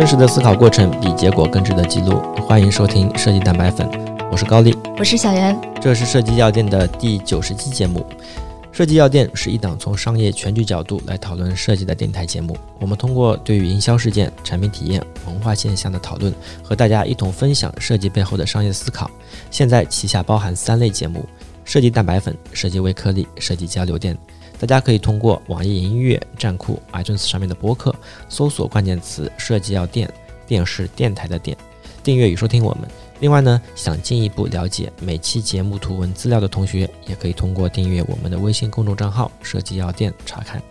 真实的思考过程比结果更值得记录。欢迎收听设计蛋白粉，我是高丽，我是小袁，这是设计药店的第九十期节目。设计药店是一档从商业全局角度来讨论设计的电台节目。我们通过对于营销事件、产品体验、文化现象的讨论，和大家一同分享设计背后的商业思考。现在旗下包含三类节目：设计蛋白粉、设计微颗粒、设计交流电。大家可以通过网易云音乐、站酷、iTunes 上面的播客搜索关键词“设计药店”，电视电台的电，订阅与收听我们。另外呢，想进一步了解每期节目图文资料的同学，也可以通过订阅我们的微信公众账号“设计药店”查看。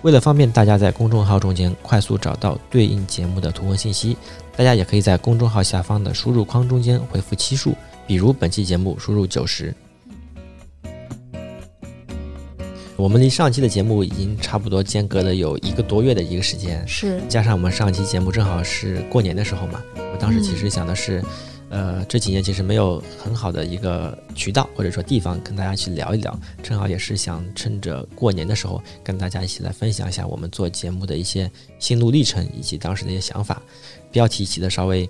为了方便大家在公众号中间快速找到对应节目的图文信息，大家也可以在公众号下方的输入框中间回复期数，比如本期节目输入九十。我们离上期的节目已经差不多间隔了有一个多月的一个时间，是加上我们上期节目正好是过年的时候嘛，我当时其实想的是，呃，这几年其实没有很好的一个渠道或者说地方跟大家去聊一聊，正好也是想趁着过年的时候跟大家一起来分享一下我们做节目的一些心路历程以及当时的一些想法，标题起的稍微。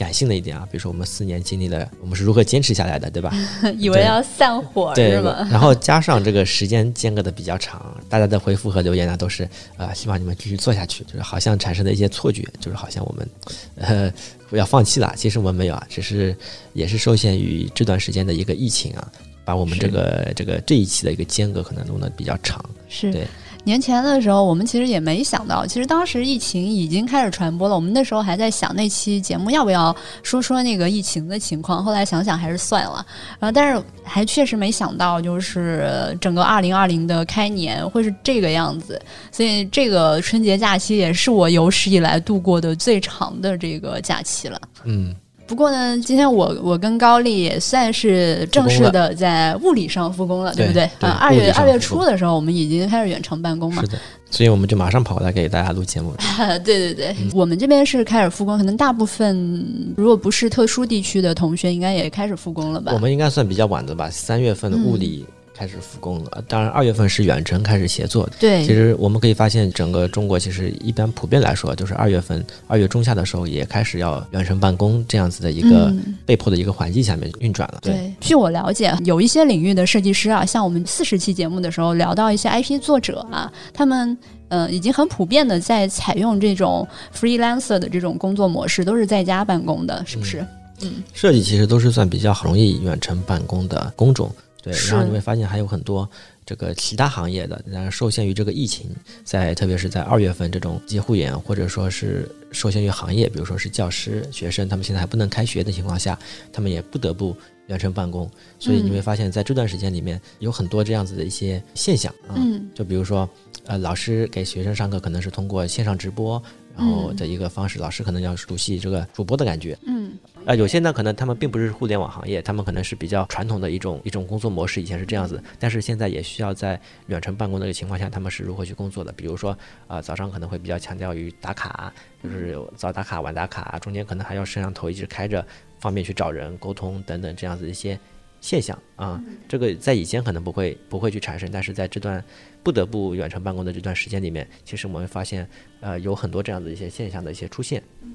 感性的一点啊，比如说我们四年经历了，我们是如何坚持下来的，对吧？以为要散伙是吗？然后加上这个时间间隔的比较长，大家的回复和留言呢都是呃希望你们继续做下去，就是好像产生的一些错觉，就是好像我们呃要放弃了，其实我们没有啊，只是也是受限于这段时间的一个疫情啊，把我们这个这个这一期的一个间隔可能弄得比较长，是对。年前的时候，我们其实也没想到，其实当时疫情已经开始传播了。我们那时候还在想那期节目要不要说说那个疫情的情况，后来想想还是算了。然后，但是还确实没想到，就是整个二零二零的开年会是这个样子。所以，这个春节假期也是我有史以来度过的最长的这个假期了。嗯。不过呢，今天我我跟高丽也算是正式的在物理上复工了，对不对？啊，二月二月初的时候，我们已经开始远程办公嘛。是的，所以我们就马上跑过来给大家录节目。对对对，我们这边是开始复工，可能大部分如果不是特殊地区的同学，应该也开始复工了吧？我们应该算比较晚的吧，三月份的物理。开始复工了，当然二月份是远程开始协作。对，其实我们可以发现，整个中国其实一般普遍来说，就是二月份二月中下的时候也开始要远程办公这样子的一个被迫的一个环境下面运转了。对，据我了解，有一些领域的设计师啊，像我们四十期节目的时候聊到一些 IP 作者啊，他们嗯已经很普遍的在采用这种 freelancer 的这种工作模式，都是在家办公的，是不是？嗯，设计其实都是算比较容易远程办公的工种。对，然后你会发现还有很多这个其他行业的，然后受限于这个疫情，在特别是在二月份这种节护眼，或者说是受限于行业，比如说是教师、学生，他们现在还不能开学的情况下，他们也不得不远程办公。所以你会发现在这段时间里面有很多这样子的一些现象啊，就比如说呃，老师给学生上课可能是通过线上直播。然后的一个方式，老师可能要熟悉这个主播的感觉。嗯，啊，有些呢可能他们并不是互联网行业，他们可能是比较传统的一种一种工作模式，以前是这样子，但是现在也需要在远程办公的一个情况下，他们是如何去工作的？比如说啊，早上可能会比较强调于打卡，就是早打卡晚打卡，中间可能还要摄像头一直开着，方便去找人沟通等等这样子一些现象啊。这个在以前可能不会不会去产生，但是在这段。不得不远程办公的这段时间里面，其实我们会发现，呃，有很多这样的一些现象的一些出现。嗯，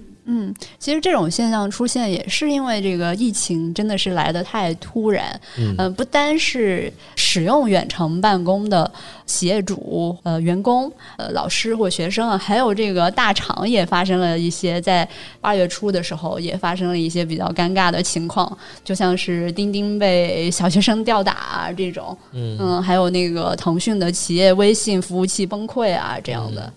其实这种现象出现也是因为这个疫情真的是来的太突然。嗯，不单是使用远程办公的企业主、呃员工、呃老师或学生啊，还有这个大厂也发生了一些在二月初的时候也发生了一些比较尴尬的情况，就像是钉钉被小学生吊打啊这种。嗯嗯，还有那个腾讯的企业微信服务器崩溃啊这样的。嗯，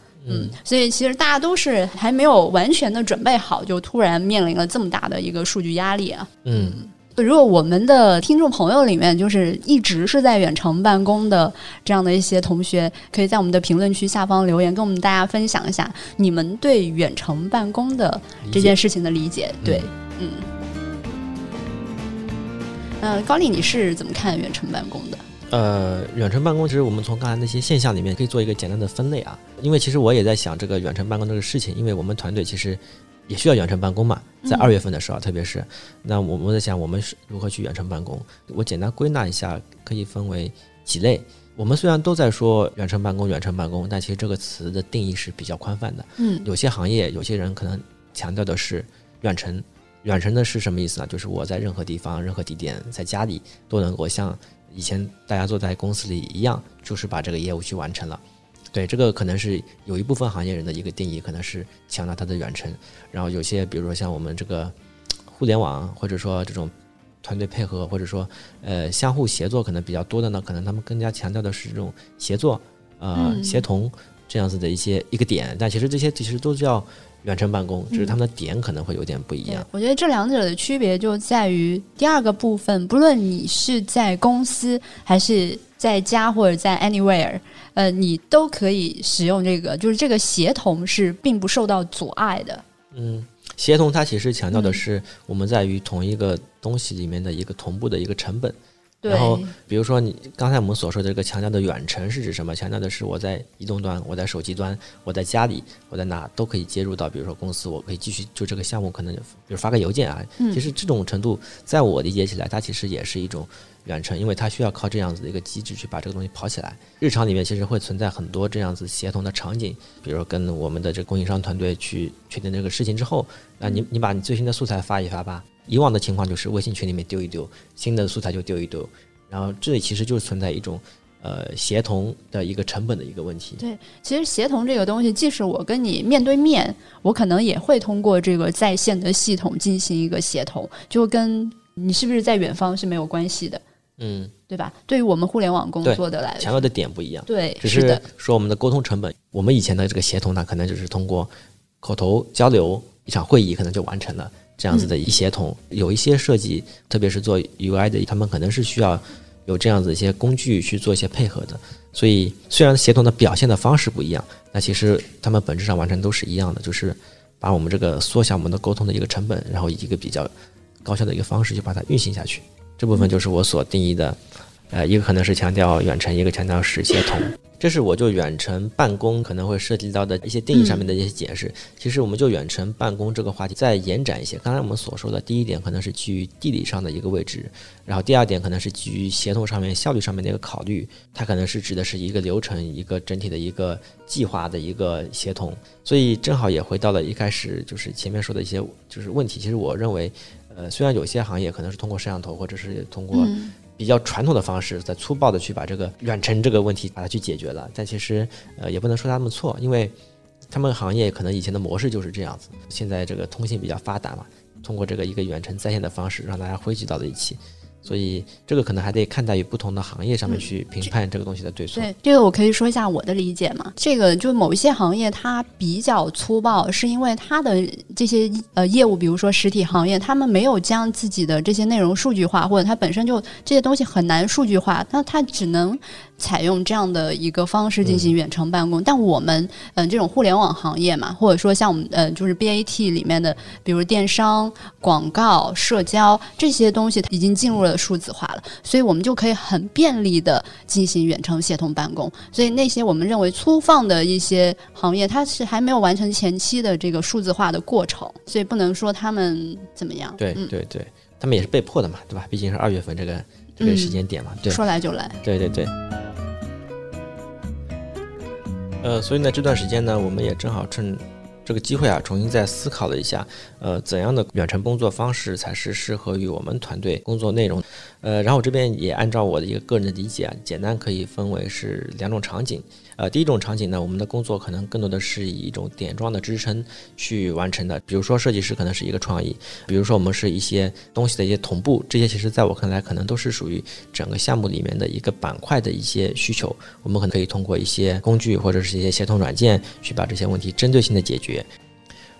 所以其实大家都是还没有完全的准备好，就突然面临了这么大的一个数据压力啊。嗯，如果我们的听众朋友里面就是一直是在远程办公的这样的一些同学，可以在我们的评论区下方留言，跟我们大家分享一下你们对远程办公的这件事情的理解。对，嗯。呃，高丽，你是怎么看远程办公的？呃，远程办公其实我们从刚才那些现象里面可以做一个简单的分类啊，因为其实我也在想这个远程办公这个事情，因为我们团队其实也需要远程办公嘛，在二月份的时候，特别是那我们在想我们是如何去远程办公。我简单归纳一下，可以分为几类。我们虽然都在说远程办公，远程办公，但其实这个词的定义是比较宽泛的。嗯，有些行业有些人可能强调的是远程。远程的是什么意思呢？就是我在任何地方、任何地点，在家里都能够像以前大家坐在公司里一样，就是把这个业务去完成了。对，这个可能是有一部分行业人的一个定义，可能是强调它的远程。然后有些，比如说像我们这个互联网，或者说这种团队配合，或者说呃相互协作可能比较多的呢，可能他们更加强调的是这种协作、呃协同这样子的一些一个点。但其实这些其实都叫。远程办公，只是他们的点可能会有点不一样。我觉得这两者的区别就在于第二个部分，不论你是在公司还是在家或者在 anywhere，呃，你都可以使用这个，就是这个协同是并不受到阻碍的。嗯，协同它其实强调的是我们在于同一个东西里面的一个同步的一个成本。然后，比如说你刚才我们所说的这个强调的远程是指什么？强调的是我在移动端，我在手机端，我在家里，我在哪都可以接入到。比如说公司，我可以继续就这个项目，可能比如发个邮件啊。其实这种程度，在我理解起来，它其实也是一种远程，因为它需要靠这样子的一个机制去把这个东西跑起来。日常里面其实会存在很多这样子协同的场景，比如说跟我们的这个供应商团队去确定这个事情之后，那你你把你最新的素材发一发吧。以往的情况就是微信群里面丢一丢，新的素材就丢一丢，然后这里其实就是存在一种呃协同的一个成本的一个问题。对，其实协同这个东西，即使我跟你面对面，我可能也会通过这个在线的系统进行一个协同，就跟你是不是在远方是没有关系的。嗯，对吧？对于我们互联网工作的来，强调的点不一样。对，只是说我们的沟通成本，我们以前的这个协同呢，可能就是通过口头交流，一场会议可能就完成了。这样子的一协同，有一些设计，特别是做 UI 的，他们可能是需要有这样子一些工具去做一些配合的。所以，虽然协同的表现的方式不一样，那其实他们本质上完成都是一样的，就是把我们这个缩小我们的沟通的一个成本，然后以一个比较高效的一个方式去把它运行下去。这部分就是我所定义的，呃，一个可能是强调远程，一个强调是协同。这是我就远程办公可能会涉及到的一些定义上面的一些解释。其实我们就远程办公这个话题再延展一些。刚才我们所说的第一点可能是基于地理上的一个位置，然后第二点可能是基于协同上面效率上面的一个考虑。它可能是指的是一个流程、一个整体的一个计划的一个协同。所以正好也回到了一开始就是前面说的一些就是问题。其实我认为，呃，虽然有些行业可能是通过摄像头或者是通过。比较传统的方式，在粗暴的去把这个远程这个问题把它去解决了，但其实呃也不能说他们错，因为他们行业可能以前的模式就是这样子，现在这个通信比较发达嘛，通过这个一个远程在线的方式让大家汇聚到了一起。所以这个可能还得看待于不同的行业上面去评判这个东西的对错。对，这个我可以说一下我的理解嘛。这个就某一些行业它比较粗暴，是因为它的这些呃业务，比如说实体行业，他们没有将自己的这些内容数据化，或者它本身就这些东西很难数据化，那它只能。采用这样的一个方式进行远程办公，但我们嗯这种互联网行业嘛，或者说像我们呃就是 BAT 里面的，比如电商、广告、社交这些东西已经进入了数字化了，所以我们就可以很便利的进行远程协同办公。所以那些我们认为粗放的一些行业，它是还没有完成前期的这个数字化的过程，所以不能说他们怎么样。对对对，他们也是被迫的嘛，对吧？毕竟是二月份这个这个时间点嘛，对，说来就来。对对对。呃，所以呢，这段时间呢，我们也正好趁这个机会啊，重新再思考了一下，呃，怎样的远程工作方式才是适合于我们团队工作内容？呃，然后我这边也按照我的一个个人的理解啊，简单可以分为是两种场景。呃，第一种场景呢，我们的工作可能更多的是以一种点状的支撑去完成的，比如说设计师可能是一个创意，比如说我们是一些东西的一些同步，这些其实在我看来可能都是属于整个项目里面的一个板块的一些需求，我们可能可以通过一些工具或者是一些协同软件去把这些问题针对性的解决。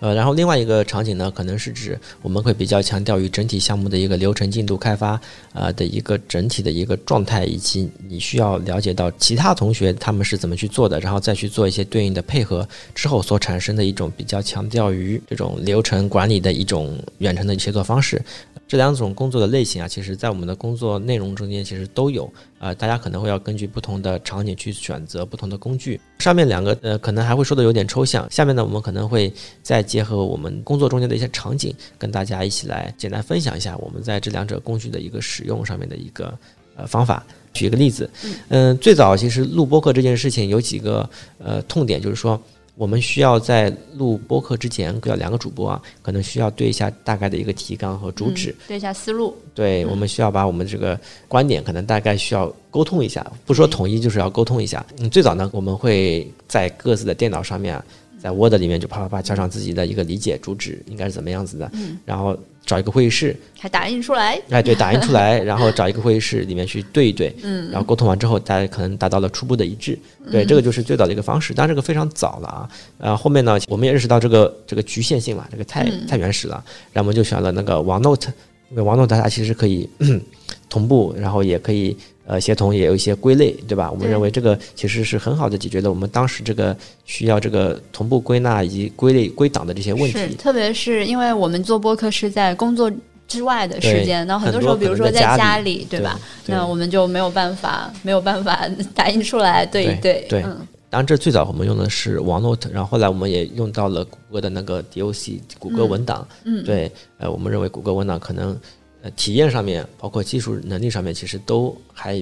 呃，然后另外一个场景呢，可能是指我们会比较强调于整体项目的一个流程进度开发，呃的一个整体的一个状态，以及你需要了解到其他同学他们是怎么去做的，然后再去做一些对应的配合之后所产生的一种比较强调于这种流程管理的一种远程的协作方式。这两种工作的类型啊，其实在我们的工作内容中间其实都有。呃，大家可能会要根据不同的场景去选择不同的工具。上面两个呃，可能还会说的有点抽象。下面呢，我们可能会再结合我们工作中间的一些场景，跟大家一起来简单分享一下我们在这两者工具的一个使用上面的一个呃方法。举一个例子，嗯，最早其实录播课这件事情有几个呃痛点，就是说。我们需要在录播客之前，要两个主播啊，可能需要对一下大概的一个提纲和主旨，对一下思路。对，我们需要把我们这个观点，可能大概需要沟通一下，不说统一，就是要沟通一下。嗯，最早呢，我们会在各自的电脑上面，在 Word 里面就啪啪啪敲上自己的一个理解主旨，应该是怎么样子的，然后。找一个会议室，还打印出来？哎，对，打印出来，然后找一个会议室里面去对一对，嗯，然后沟通完之后，大家可能达到了初步的一致，对，这个就是最早的一个方式。当然，这个非常早了啊，呃，后面呢，我们也认识到这个这个局限性嘛，这个太太原始了，然后我们就选了那个 OneNote，因为 OneNote 它其实可以 同步，然后也可以。呃，协同也有一些归类，对吧？我们认为这个其实是很好的解决了我们当时这个需要这个同步归纳以及归类归档的这些问题。特别是因为我们做播客是在工作之外的时间，那很多时候，比如说在家里，对吧？那我们就没有办法，没有办法 打印出来对一对。对，当然这最早我们用的是 OneNote，然后后来我们也用到了谷歌的那个 DOC 谷歌文档。嗯，对，呃，我们认为谷歌文档可能。呃，体验上面，包括技术能力上面，其实都还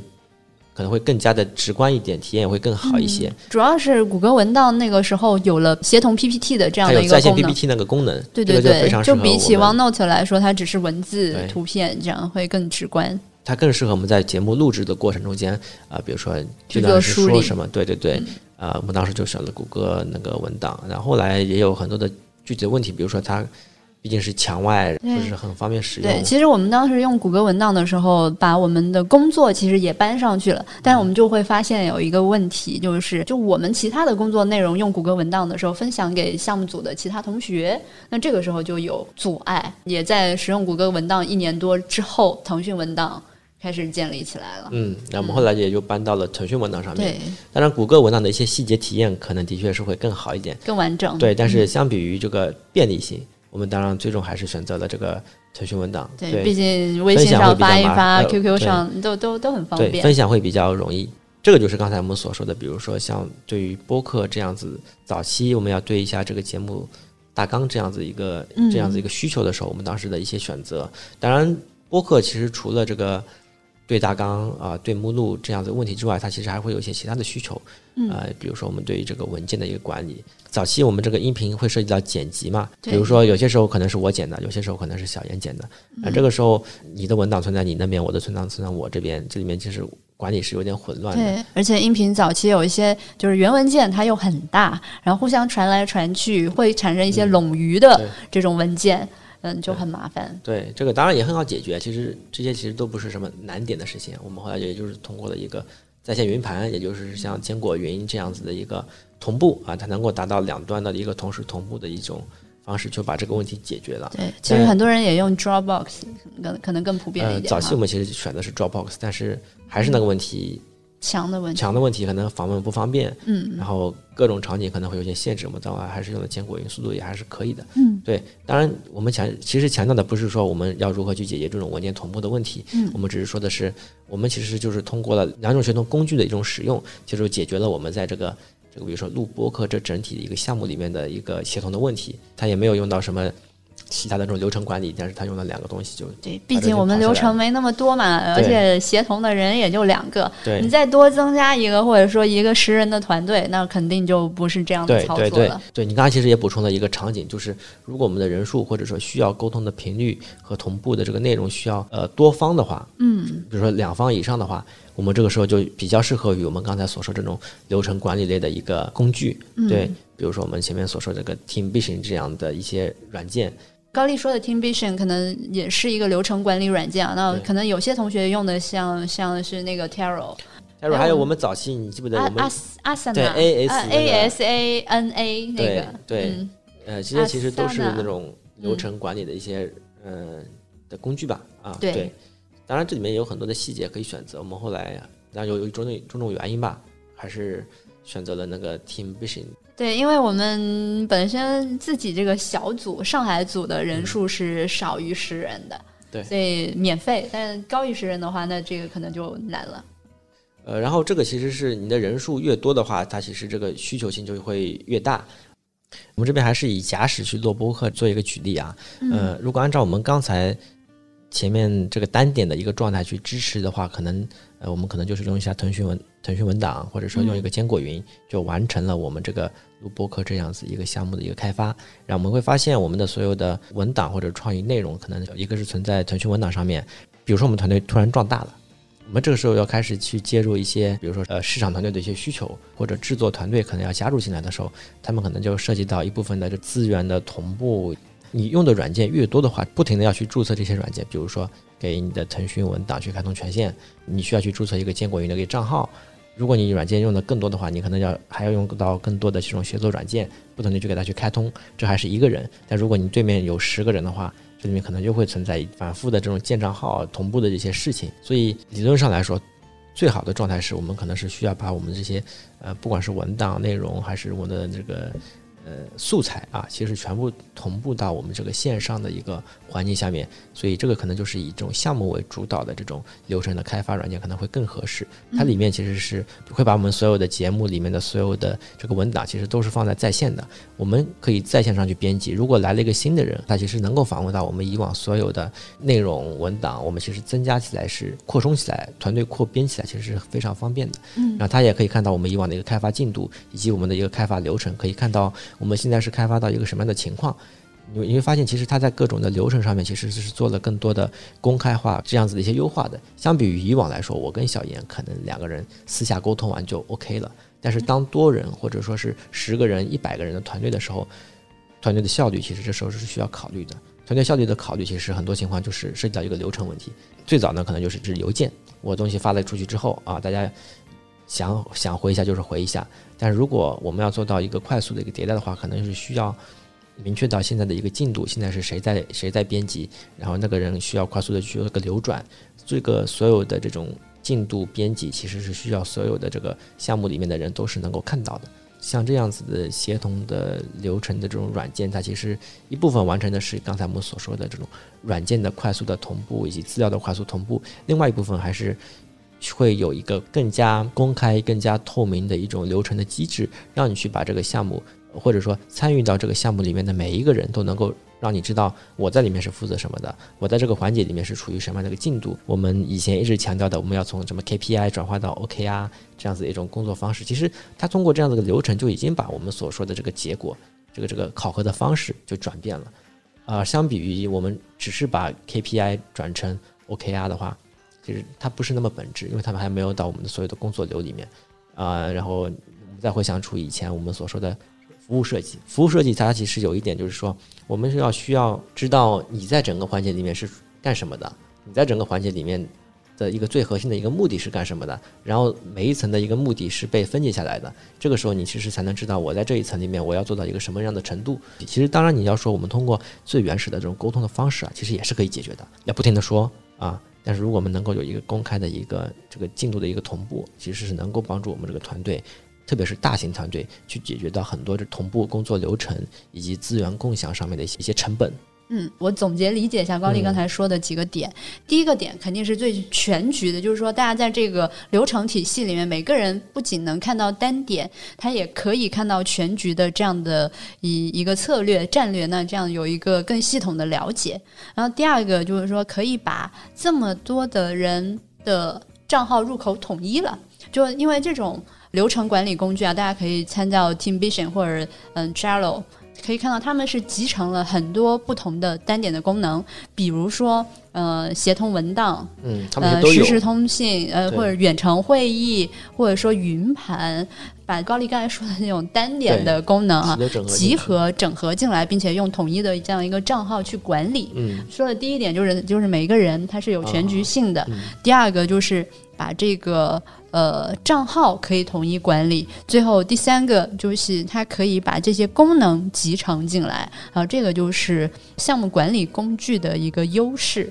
可能会更加的直观一点，体验也会更好一些。主要是谷歌文档那个时候有了协同 PPT 的这样的一个功能，在线 PPT 那个功能，对对对，就比起 OneNote 来说，它只是文字、图片，这样会更直观。它更适合我们在节目录制的过程中间啊，比如说这段是说什么，对对对，啊，我们当时就选了谷歌那个文档，然后后来也有很多的具体的问题，比如说它。毕竟是墙外，就是很方便使用。对，其实我们当时用谷歌文档的时候，把我们的工作其实也搬上去了，但是我们就会发现有一个问题，就是就我们其他的工作内容用谷歌文档的时候，分享给项目组的其他同学，那这个时候就有阻碍。也在使用谷歌文档一年多之后，腾讯文档开始建立起来了。嗯，那我们后来也就搬到了腾讯文档上面。对，当然谷歌文档的一些细节体验可能的确是会更好一点，更完整。对，但是相比于这个便利性。我们当然最终还是选择了这个腾讯文档，对，毕竟微信上发一发，QQ 上都都都很方便，分享会比较容易。这个就是刚才我们所说的，比如说像对于播客这样子，早期我们要对一下这个节目大纲这样子一个这样子一个需求的时候，我们当时的一些选择。当然，播客其实除了这个。对大纲啊，对目录这样子问题之外，它其实还会有一些其他的需求，呃，比如说我们对于这个文件的一个管理。早期我们这个音频会涉及到剪辑嘛，比如说有些时候可能是我剪的，有些时候可能是小严剪的，那这个时候你的文档存在你那边，我的存档存在我这边，这里面其实管理是有点混乱的。对，而且音频早期有一些就是原文件它又很大，然后互相传来传去，会产生一些冗余的这种文件。嗯，就很麻烦。对，这个当然也很好解决。其实这些其实都不是什么难点的事情。我们后来也就是通过了一个在线云盘，也就是像坚果云这样子的一个同步啊，它能够达到两端的一个同时同步的一种方式，就把这个问题解决了。对，其实很多人也用 Dropbox，可可能更普遍一点。早期我们其实选的是 Dropbox，但是还是那个问题。强的问题，强的问题可能访问不方便，嗯，然后各种场景可能会有些限制，我们当然还是用的坚果云，速度也还是可以的，嗯，对。当然，我们强其实强调的不是说我们要如何去解决这种文件同步的问题，嗯，我们只是说的是，我们其实就是通过了两种协同工具的一种使用，就是解决了我们在这个这个比如说录播课这整体的一个项目里面的一个协同的问题，它也没有用到什么。其他的这种流程管理，但是他用了两个东西就对，毕竟我们流程没那么多嘛，而且协同的人也就两个，对，你再多增加一个或者说一个十人的团队，那肯定就不是这样的操作了。对你刚才其实也补充了一个场景，就是如果我们的人数或者说需要沟通的频率和同步的这个内容需要呃多方的话，嗯，比如说两方以上的话，我们这个时候就比较适合于我们刚才所说这种流程管理类的一个工具，对，比如说我们前面所说这个 Teamvision 这样的一些软件。高丽说的 Teamvision 可能也是一个流程管理软件啊，那可能有些同学用的像像是那个 Taro，Taro 还有我们早期你记不得？我们阿阿森对 A S A S A N A 那个对呃这些其实都是那种流程管理的一些嗯的工具吧啊对，当然这里面有很多的细节可以选择，我们后来然后有有种种种种原因吧，还是选择了那个 Teamvision。对，因为我们本身自己这个小组上海组的人数是少于十人的，对，所以免费。但高于十人的话，那这个可能就难了。呃，然后这个其实是你的人数越多的话，它其实这个需求性就会越大。我们这边还是以假使去做播客做一个举例啊，呃，如果按照我们刚才前面这个单点的一个状态去支持的话，可能呃，我们可能就是用一下腾讯文腾讯文档，或者说用一个坚果云，就完成了我们这个录播课这样子一个项目的一个开发。然后我们会发现，我们的所有的文档或者创意内容，可能一个是存在腾讯文档上面。比如说，我们团队突然壮大了，我们这个时候要开始去接入一些，比如说呃市场团队的一些需求，或者制作团队可能要加入进来的时候，他们可能就涉及到一部分的这资源的同步。你用的软件越多的话，不停的要去注册这些软件，比如说给你的腾讯文档去开通权限，你需要去注册一个坚果云的一个账号。如果你软件用的更多的话，你可能要还要用到更多的这种协作软件，不同的去给它去开通，这还是一个人。但如果你对面有十个人的话，这里面可能就会存在反复的这种建账号同步的这些事情。所以理论上来说，最好的状态是我们可能是需要把我们这些呃，不管是文档内容还是我们的这个。呃，素材啊，其实全部同步到我们这个线上的一个环境下面，所以这个可能就是以这种项目为主导的这种流程的开发软件可能会更合适。它里面其实是会把我们所有的节目里面的所有的这个文档，其实都是放在在线的，我们可以在线上去编辑。如果来了一个新的人，他其实能够访问到我们以往所有的内容文档，我们其实增加起来是扩充起来，团队扩编起来其实是非常方便的。嗯，然后他也可以看到我们以往的一个开发进度以及我们的一个开发流程，可以看到。我们现在是开发到一个什么样的情况？你你会发现，其实它在各种的流程上面，其实是做了更多的公开化这样子的一些优化的。相比于以往来说，我跟小严可能两个人私下沟通完就 OK 了。但是当多人或者说是十个人、一百个人的团队的时候，团队的效率其实这时候是需要考虑的。团队效率的考虑，其实很多情况就是涉及到一个流程问题。最早呢，可能就是是邮件，我东西发了出去之后啊，大家。想想回一下就是回一下，但如果我们要做到一个快速的一个迭代的话，可能是需要明确到现在的一个进度，现在是谁在谁在编辑，然后那个人需要快速的去做个流转，这个所有的这种进度编辑其实是需要所有的这个项目里面的人都是能够看到的。像这样子的协同的流程的这种软件，它其实一部分完成的是刚才我们所说的这种软件的快速的同步以及资料的快速同步，另外一部分还是。会有一个更加公开、更加透明的一种流程的机制，让你去把这个项目，或者说参与到这个项目里面的每一个人都能够让你知道我在里面是负责什么的，我在这个环节里面是处于什么样的一个进度。我们以前一直强调的，我们要从什么 KPI 转化到 OKR 这样子的一种工作方式，其实它通过这样子的流程就已经把我们所说的这个结果，这个这个考核的方式就转变了。啊，相比于我们只是把 KPI 转成 OKR 的话。其实它不是那么本质，因为他们还没有到我们的所有的工作流里面，啊，然后我们再回想出以前我们所说的服务设计，服务设计它其实有一点就是说，我们是要需要知道你在整个环节里面是干什么的，你在整个环节里面的一个最核心的一个目的是干什么的，然后每一层的一个目的是被分解下来的，这个时候你其实才能知道我在这一层里面我要做到一个什么样的程度。其实当然你要说我们通过最原始的这种沟通的方式啊，其实也是可以解决的，要不停的说啊。但是，如果我们能够有一个公开的一个这个进度的一个同步，其实是能够帮助我们这个团队，特别是大型团队，去解决到很多这同步工作流程以及资源共享上面的一些一些成本。嗯，我总结理解一下高丽刚才说的几个点。第一个点肯定是最全局的，就是说大家在这个流程体系里面，每个人不仅能看到单点，他也可以看到全局的这样的一一个策略战略，那这样有一个更系统的了解。然后第二个就是说，可以把这么多的人的账号入口统一了，就因为这种流程管理工具啊，大家可以参照 Teamvision 或者嗯 Trello。可以看到，他们是集成了很多不同的单点的功能，比如说，呃，协同文档，嗯，呃，实时通信，呃，或者远程会议，或者说云盘，把高丽刚才说的那种单点的功能啊，集合整合进来，并且用统一的这样一个账号去管理。嗯，说的第一点就是，就是每一个人他是有全局性的。第二个就是把这个。呃，账号可以统一管理。最后第三个就是它可以把这些功能集成进来啊，这个就是项目管理工具的一个优势。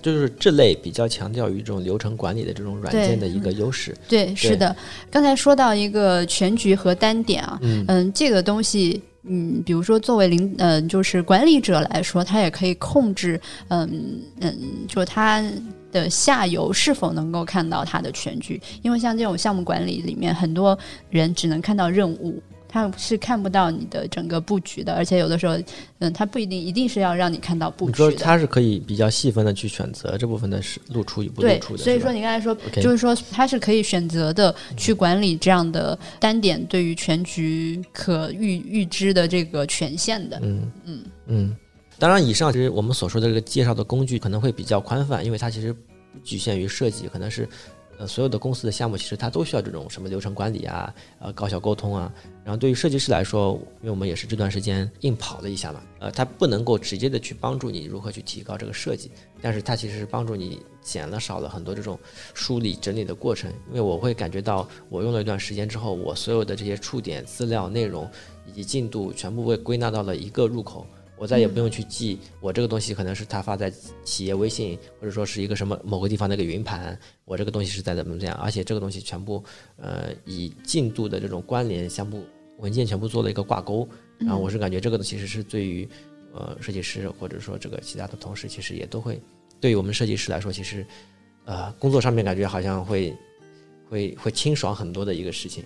就是这类比较强调于这种流程管理的这种软件的一个优势。对，是的。刚才说到一个全局和单点啊，嗯，这个东西，嗯，比如说作为领，嗯，就是管理者来说，他也可以控制，嗯嗯，就他。的下游是否能够看到他的全局？因为像这种项目管理里面，很多人只能看到任务，他是看不到你的整个布局的，而且有的时候，嗯，它不一定一定是要让你看到布局的。你说他是可以比较细分的去选择这部分的是露出与不露出的，所以说你刚才说就是说它是可以选择的去管理这样的单点对于全局可预预知的这个权限的。嗯嗯嗯。当然，以上其实我们所说的这个介绍的工具可能会比较宽泛，因为它其实不局限于设计，可能是。呃，所有的公司的项目其实它都需要这种什么流程管理啊，呃，高效沟通啊。然后对于设计师来说，因为我们也是这段时间硬跑了一下嘛，呃，它不能够直接的去帮助你如何去提高这个设计，但是它其实是帮助你减了少了很多这种梳理整理的过程。因为我会感觉到，我用了一段时间之后，我所有的这些触点、资料、内容以及进度全部被归纳到了一个入口。我再也不用去记，我这个东西可能是他发在企业微信，或者说是一个什么某个地方的一个云盘，我这个东西是在怎么怎么样，而且这个东西全部呃以进度的这种关联相互文件全部做了一个挂钩，然后我是感觉这个其实是对于呃设计师或者说这个其他的同事，其实也都会对于我们设计师来说，其实呃工作上面感觉好像会会会清爽很多的一个事情。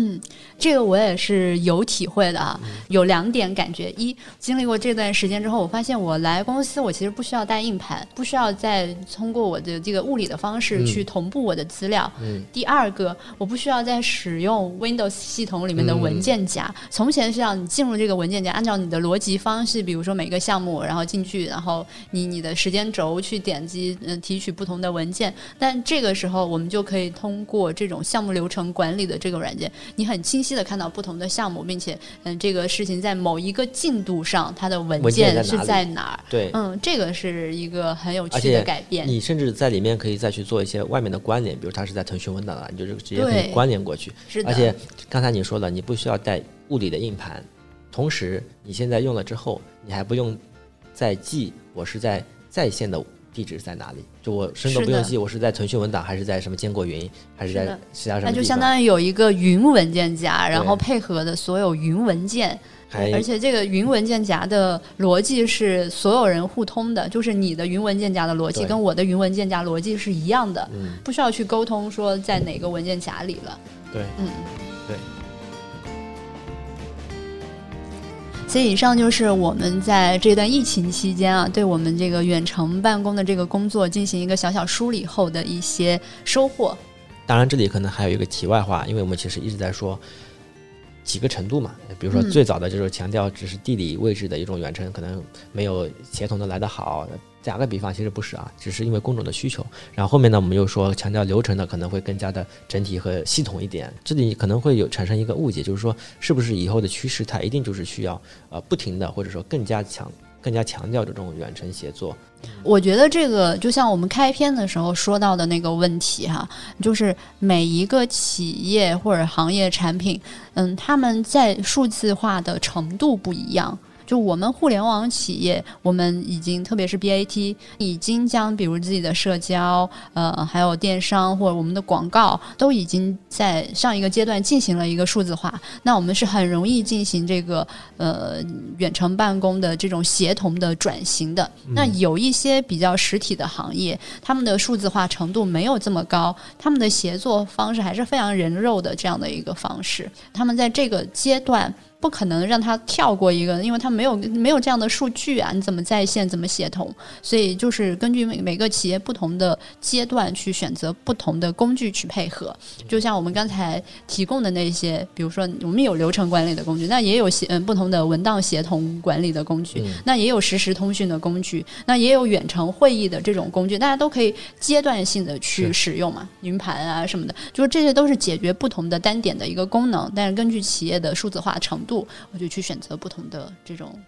嗯，这个我也是有体会的啊。有两点感觉：一，经历过这段时间之后，我发现我来公司，我其实不需要带硬盘，不需要再通过我的这个物理的方式去同步我的资料。嗯。第二个，我不需要再使用 Windows 系统里面的文件夹。从前是要你进入这个文件夹，按照你的逻辑方式，比如说每个项目，然后进去，然后你你的时间轴去点击，嗯，提取不同的文件。但这个时候，我们就可以通过这种项目流程管理的这个软件。你很清晰的看到不同的项目，并且，嗯，这个事情在某一个进度上，它的文件是在哪儿？对，嗯，这个是一个很有趣的改变。你甚至在里面可以再去做一些外面的关联，比如它是在腾讯文档啊，你就直接可以关联过去。是的。而且刚才你说了，你不需要带物理的硬盘，同时你现在用了之后，你还不用再记我是在在线的。地址在哪里？就我什么都不用记，我是在腾讯文档，还是在什么坚果云，还是在其他什么？那就相当于有一个云文件夹，然后配合的所有云文件，而且这个云文件夹的逻辑是所有人互通的，就是你的云文件夹的逻辑跟我的云文件夹逻辑是一样的，不需要去沟通说在哪个文件夹里了。对，嗯，所以以上就是我们在这段疫情期间啊，对我们这个远程办公的这个工作进行一个小小梳理后的一些收获。当然，这里可能还有一个题外话，因为我们其实一直在说几个程度嘛，比如说最早的就是强调只是地理位置的一种远程，可能没有协同的来得好。打个比方，其实不是啊，只是因为工种的需求。然后后面呢，我们又说强调流程的可能会更加的整体和系统一点。这里可能会有产生一个误解，就是说是不是以后的趋势它一定就是需要呃不停的或者说更加强、更加强调这种远程协作？我觉得这个就像我们开篇的时候说到的那个问题哈，就是每一个企业或者行业产品，嗯，他们在数字化的程度不一样。就我们互联网企业，我们已经特别是 BAT，已经将比如自己的社交，呃，还有电商或者我们的广告，都已经在上一个阶段进行了一个数字化。那我们是很容易进行这个呃远程办公的这种协同的转型的。那有一些比较实体的行业，他们的数字化程度没有这么高，他们的协作方式还是非常人肉的这样的一个方式。他们在这个阶段。不可能让他跳过一个，因为他没有没有这样的数据啊，你怎么在线，怎么协同？所以就是根据每每个企业不同的阶段去选择不同的工具去配合。就像我们刚才提供的那些，比如说我们有流程管理的工具，那也有协嗯不同的文档协同管理的工具，那也有实时通讯的工具，那也有远程会议的这种工具，大家都可以阶段性的去使用嘛，云盘啊什么的，就是这些都是解决不同的单点的一个功能，但是根据企业的数字化程。度，我就去选择不同的这种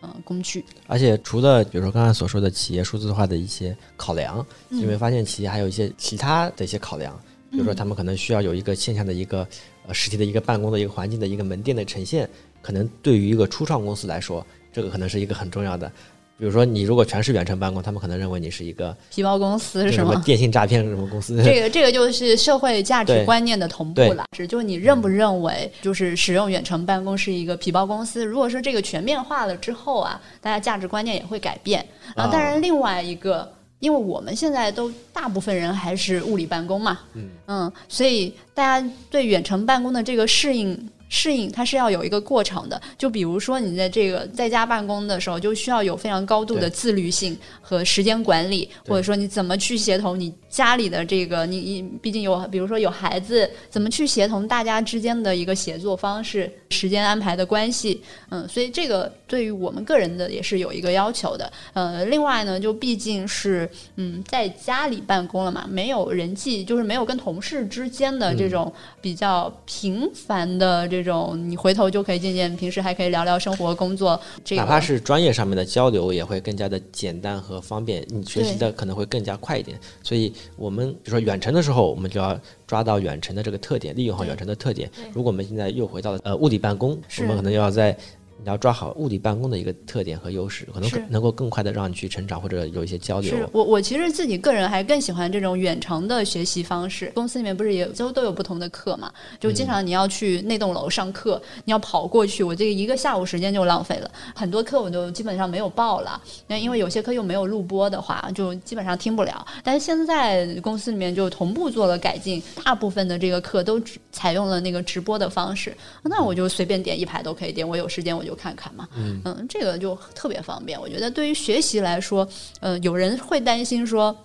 呃工具。而且除了比如说刚才所说的企业数字化的一些考量，你会发现企业还有一些其他的一些考量，比如说他们可能需要有一个线下的一个呃实体的一个办公的一个环境的一个门店的呈现，可能对于一个初创公司来说，这个可能是一个很重要的。比如说，你如果全是远程办公，他们可能认为你是一个皮包公司，是吗？电信诈骗什么公司？这个这个就是社会价值观念的同步了。是，就是你认不认为，就是使用远程办公是一个皮包公司？如果说这个全面化了之后啊，大家价值观念也会改变啊。当然，另外一个，因为我们现在都大部分人还是物理办公嘛，嗯嗯，所以大家对远程办公的这个适应。适应它是要有一个过程的，就比如说你在这个在家办公的时候，就需要有非常高度的自律性和时间管理，或者说你怎么去协同你家里的这个，你你毕竟有，比如说有孩子，怎么去协同大家之间的一个协作方式、时间安排的关系，嗯，所以这个对于我们个人的也是有一个要求的，呃，另外呢，就毕竟是嗯在家里办公了嘛，没有人际，就是没有跟同事之间的这种比较频繁的这。种你回头就可以见见，平时还可以聊聊生活、工作，这哪怕是专业上面的交流也会更加的简单和方便，你学习的可能会更加快一点。所以，我们比如说远程的时候，我们就要抓到远程的这个特点，利用好远程的特点。如果我们现在又回到了呃物理办公，我们可能要在。你要抓好物理办公的一个特点和优势，可能能够更快的让你去成长或者有一些交流。是我我其实自己个人还更喜欢这种远程的学习方式。公司里面不是也都都有不同的课嘛？就经常你要去那栋楼上课，你要跑过去，我这个一个下午时间就浪费了。很多课我都基本上没有报了，那因为有些课又没有录播的话，就基本上听不了。但是现在公司里面就同步做了改进，大部分的这个课都采用了那个直播的方式，那我就随便点一排都可以点，我有时间我。就看看嘛，嗯，这个就特别方便。我觉得对于学习来说，呃，有人会担心说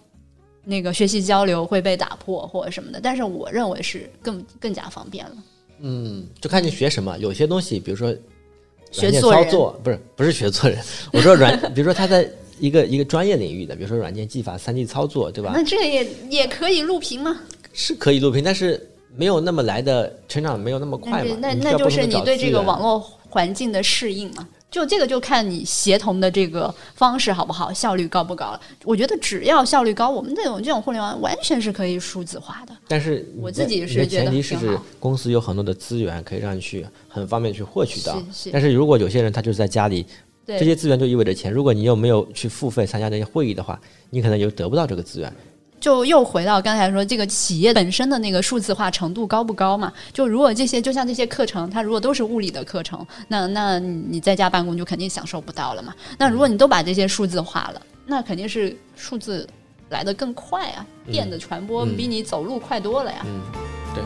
那个学习交流会被打破或者什么的，但是我认为是更更加方便了。嗯，就看你学什么。有些东西，比如说软件操作，不是不是学做人。我说软，比如说他在一个一个专业领域的，比如说软件技法、三 D 操作，对吧？那这也也可以录屏吗？是可以录屏，但是没有那么来的成长，没有那么快嘛。那那就是你对这个网络。环境的适应嘛，就这个就看你协同的这个方式好不好，效率高不高了。我觉得只要效率高，我们这种这种互联网完全是可以数字化的。但是我自己是觉得前提是公司有很多的资源可以让你去很方便去获取到。是是。但是如果有些人他就是在家里，这些资源就意味着钱。如果你又没有去付费参加这些会议的话，你可能就得不到这个资源。就又回到刚才说这个企业本身的那个数字化程度高不高嘛？就如果这些就像这些课程，它如果都是物理的课程，那那你在家办公就肯定享受不到了嘛。那如果你都把这些数字化了，那肯定是数字来的更快啊，电的传播比你走路快多了呀。嗯，对。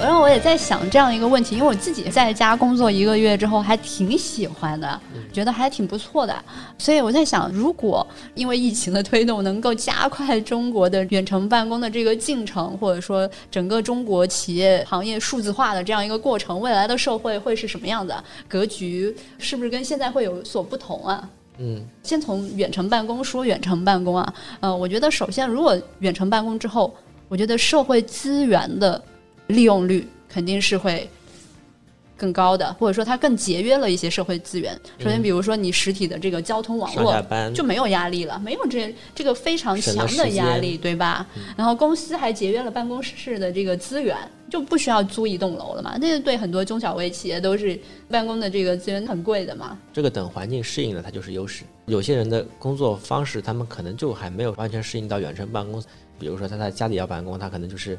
然后我也在想这样一个问题，因为我自己在家工作一个月之后还挺喜欢的，觉得还挺不错的。所以我在想，如果因为疫情的推动，能够加快中国的远程办公的这个进程，或者说整个中国企业行业数字化的这样一个过程，未来的社会会是什么样的格局？是不是跟现在会有所不同啊？嗯，先从远程办公说远程办公啊，嗯，我觉得首先，如果远程办公之后，我觉得社会资源的。利用率肯定是会更高的，或者说它更节约了一些社会资源。首先，比如说你实体的这个交通网络就没有压力了，没有这这个非常强的压力，对吧？然后公司还节约了办公室的这个资源，就不需要租一栋楼了嘛。这对很多中小微企业都是办公的这个资源很贵的嘛。这个等环境适应了，它就是优势。有些人的工作方式，他们可能就还没有完全适应到远程办公。比如说他在家里要办公，他可能就是。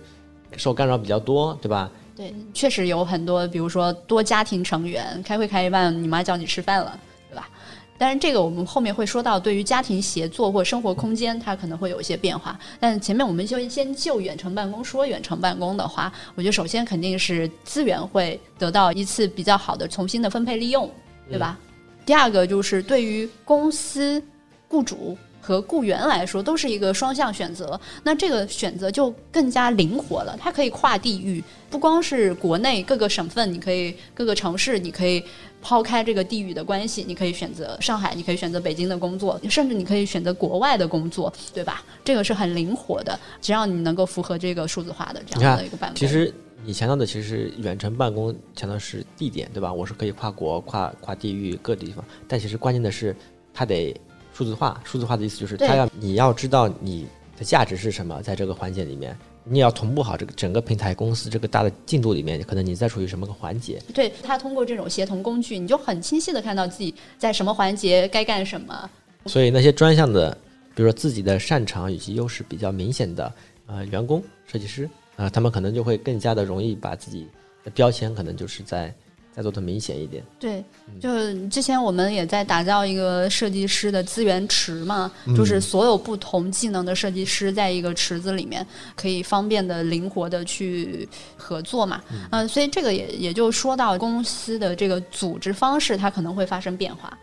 受干扰比较多，对吧？对，确实有很多，比如说多家庭成员开会开一半，你妈叫你吃饭了，对吧？但是这个我们后面会说到，对于家庭协作或生活空间，它可能会有一些变化。但前面我们就先就远程办公说，远程办公的话，我觉得首先肯定是资源会得到一次比较好的重新的分配利用，对吧？第二个就是对于公司雇主。和雇员来说都是一个双向选择，那这个选择就更加灵活了。它可以跨地域，不光是国内各个省份，你可以各个城市，你可以抛开这个地域的关系，你可以选择上海，你可以选择北京的工作，甚至你可以选择国外的工作，对吧？这个是很灵活的，只要你能够符合这个数字化的这样的一个办公。其实你强调的其实远程办公强调是地点，对吧？我是可以跨国、跨跨地域各地方，但其实关键的是它得。数字化，数字化的意思就是它要你要知道你的价值是什么，在这个环节里面，你也要同步好这个整个平台公司这个大的进度里面，可能你在处于什么个环节？对，它通过这种协同工具，你就很清晰的看到自己在什么环节该干什么。所以那些专项的，比如说自己的擅长以及优势比较明显的呃员工、设计师啊，他们可能就会更加的容易把自己的标签可能就是在再做的明显一点。对，就之前我们也在打造一个设计师的资源池嘛，就是所有不同技能的设计师在一个池子里面，可以方便的、灵活的去合作嘛。嗯，所以这个也也就说到公司的这个组织方式，它可能会发生变化。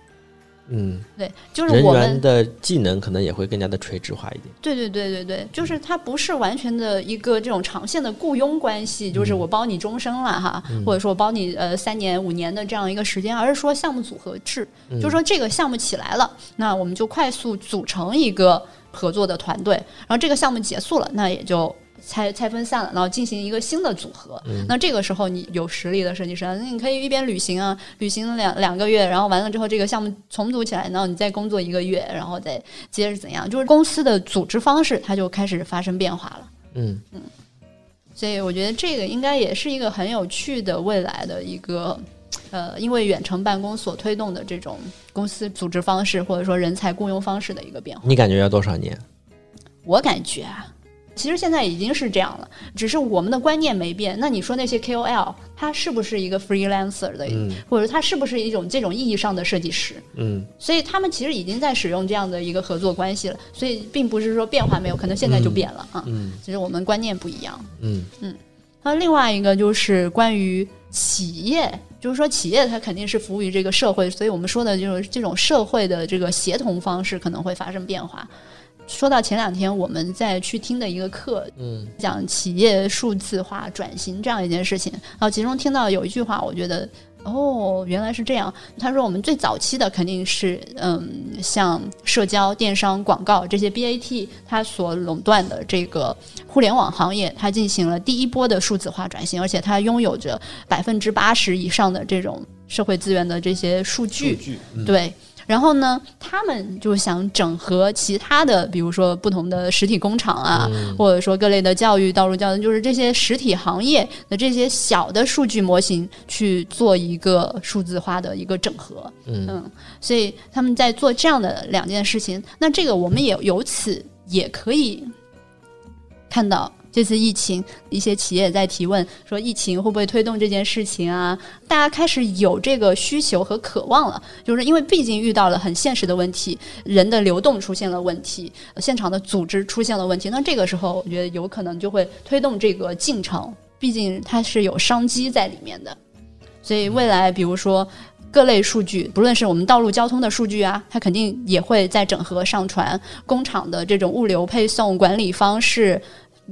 嗯，对，就是我们的技能可能也会更加的垂直化一点。对对对对对，就是它不是完全的一个这种长线的雇佣关系，就是我包你终生了哈，或者说我包你呃三年五年的这样一个时间，而是说项目组合制，就是说这个项目起来了，那我们就快速组成一个合作的团队，然后这个项目结束了，那也就。拆拆分散了，然后进行一个新的组合。那这个时候，你有实力的设计师，那你可以一边旅行啊，旅行两两个月，然后完了之后，这个项目重组起来，然后你再工作一个月，然后再接着怎样？就是公司的组织方式，它就开始发生变化了。嗯嗯，所以我觉得这个应该也是一个很有趣的未来的一个呃，因为远程办公所推动的这种公司组织方式，或者说人才雇佣方式的一个变化。你感觉要多少年？我感觉啊。其实现在已经是这样了，只是我们的观念没变。那你说那些 KOL，他是不是一个 freelancer 的，或者他是不是一种这种意义上的设计师？嗯，所以他们其实已经在使用这样的一个合作关系了。所以并不是说变化没有，可能现在就变了啊。嗯，其实我们观念不一样。嗯嗯。那另外一个就是关于企业，就是说企业它肯定是服务于这个社会，所以我们说的就是这种社会的这个协同方式可能会发生变化。说到前两天我们在去听的一个课，嗯，讲企业数字化转型这样一件事情，然后其中听到有一句话，我觉得哦，原来是这样。他说我们最早期的肯定是嗯，像社交、电商、广告这些 BAT 它所垄断的这个互联网行业，它进行了第一波的数字化转型，而且它拥有着百分之八十以上的这种社会资源的这些数据，对。然后呢，他们就想整合其他的，比如说不同的实体工厂啊，或者说各类的教育、道路教育，就是这些实体行业的这些小的数据模型去做一个数字化的一个整合。嗯，所以他们在做这样的两件事情。那这个我们也由此也可以看到。这次疫情，一些企业在提问说，疫情会不会推动这件事情啊？大家开始有这个需求和渴望了，就是因为毕竟遇到了很现实的问题，人的流动出现了问题，现场的组织出现了问题。那这个时候，我觉得有可能就会推动这个进程，毕竟它是有商机在里面的。所以未来，比如说各类数据，不论是我们道路交通的数据啊，它肯定也会在整合上传工厂的这种物流配送管理方式。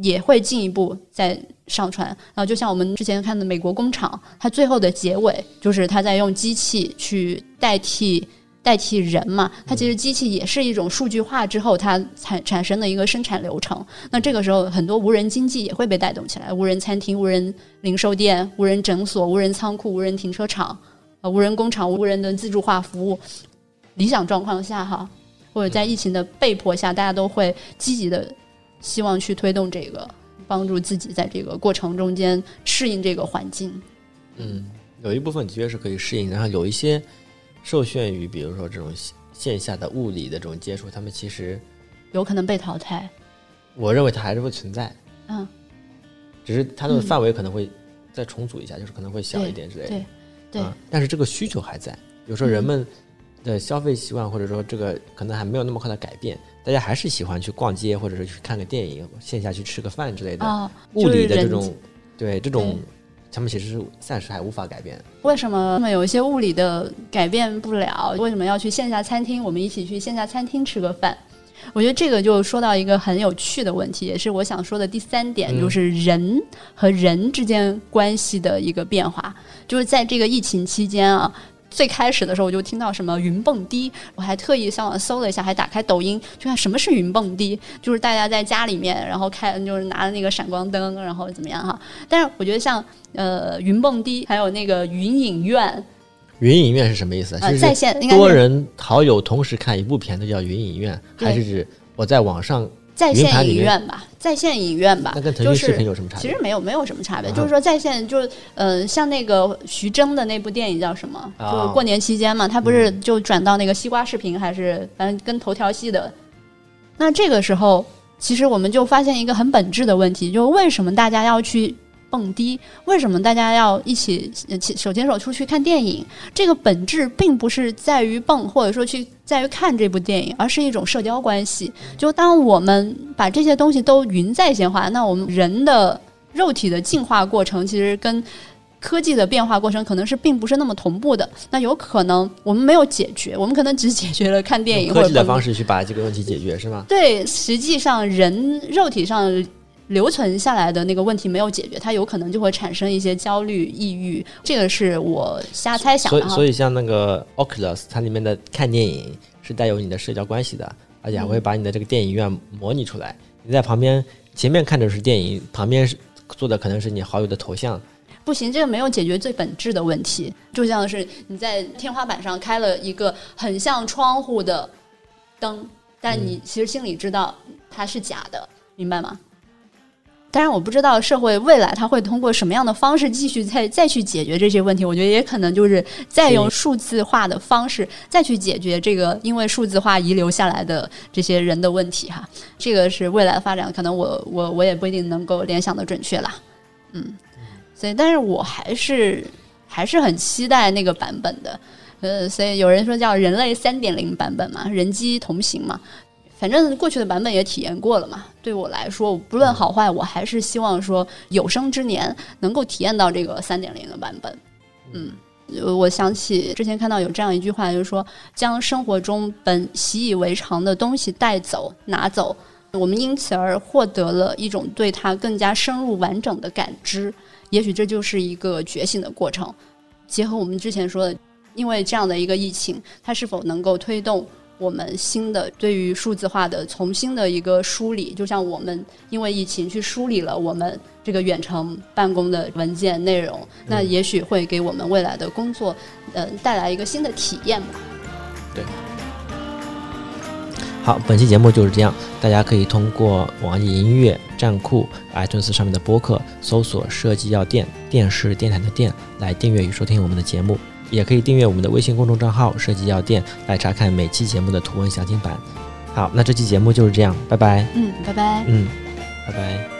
也会进一步再上传，然后就像我们之前看的美国工厂，它最后的结尾就是它在用机器去代替代替人嘛，它其实机器也是一种数据化之后它产产生的一个生产流程。那这个时候很多无人经济也会被带动起来，无人餐厅、无人零售店、无人诊所、无人仓库、无人停车场、呃无人工厂、无人的自助化服务。理。想状况下哈，或者在疫情的被迫下，大家都会积极的。希望去推动这个，帮助自己在这个过程中间适应这个环境。嗯，有一部分的确是可以适应，然后有一些受限于，比如说这种线下的物理的这种接触，他们其实有可能被淘汰。我认为它还是会存在，嗯，只是它的范围可能会再重组一下，就是可能会小一点之类的。对对，但是这个需求还在，比如说人们的消费习惯，或者说这个可能还没有那么快的改变。大家还是喜欢去逛街，或者是去看个电影，线下去吃个饭之类的。物理的这种，对这种，他们其实是暂时还无法改变。为什么？那么有一些物理的改变不了，为什么要去线下餐厅？我们一起去线下餐厅吃个饭。我觉得这个就说到一个很有趣的问题，也是我想说的第三点，就是人和人之间关系的一个变化。就是在这个疫情期间啊。最开始的时候，我就听到什么云蹦迪，我还特意上网搜了一下，还打开抖音，就看什么是云蹦迪，就是大家在家里面，然后开就是拿着那个闪光灯，然后怎么样哈。但是我觉得像呃云蹦迪，还有那个云影院，云影院是什么意思？啊，在线多人好友同时看一部片子叫云影院，还是指我在网上？在线影院吧，在线影院吧，那跟腾讯视频有什么差别？其实没有，没有什么差别。就是说，在线就是，嗯，像那个徐峥的那部电影叫什么？就是过年期间嘛，他不是就转到那个西瓜视频，还是反正跟头条系的。那这个时候，其实我们就发现一个很本质的问题，就是为什么大家要去蹦迪？为什么大家要一起手牵手出去看电影？这个本质并不是在于蹦，或者说去在于看这部电影，而是一种社交关系。就当我们把这些东西都云在线化，那我们人的肉体的进化过程其实跟科技的变化过程可能是并不是那么同步的。那有可能我们没有解决，我们可能只解决了看电影，科技的方式去把这个问题解决，是吗？对，实际上人肉体上。留存下来的那个问题没有解决，它有可能就会产生一些焦虑、抑郁。这个是我瞎猜想的。所以，所以像那个 Oculus，它里面的看电影是带有你的社交关系的，而且还会把你的这个电影院模拟出来。你在旁边前面看的是电影，旁边是做的可能是你好友的头像。不行，这个没有解决最本质的问题。就像是你在天花板上开了一个很像窗户的灯，但你其实心里知道它是假的，明白吗？当然，我不知道社会未来它会通过什么样的方式继续再再去解决这些问题。我觉得也可能就是再用数字化的方式再去解决这个因为数字化遗留下来的这些人的问题哈。这个是未来的发展，可能我我我也不一定能够联想的准确啦。嗯，所以但是我还是还是很期待那个版本的。呃，所以有人说叫人类三点零版本嘛，人机同行嘛。反正过去的版本也体验过了嘛，对我来说，不论好坏，我还是希望说有生之年能够体验到这个三点零的版本。嗯，我想起之前看到有这样一句话，就是说将生活中本习以为常的东西带走、拿走，我们因此而获得了一种对它更加深入完整的感知。也许这就是一个觉醒的过程。结合我们之前说的，因为这样的一个疫情，它是否能够推动？我们新的对于数字化的重新的一个梳理，就像我们因为疫情去梳理了我们这个远程办公的文件内容，那也许会给我们未来的工作，呃，带来一个新的体验吧。对。好，本期节目就是这样，大家可以通过网易音乐、站酷、iTunes 上面的播客搜索“设计药店”，电视电台的店来订阅与收听我们的节目。也可以订阅我们的微信公众账号“设计药店”来查看每期节目的图文详情版。好，那这期节目就是这样，拜拜。嗯，拜拜。嗯，拜拜。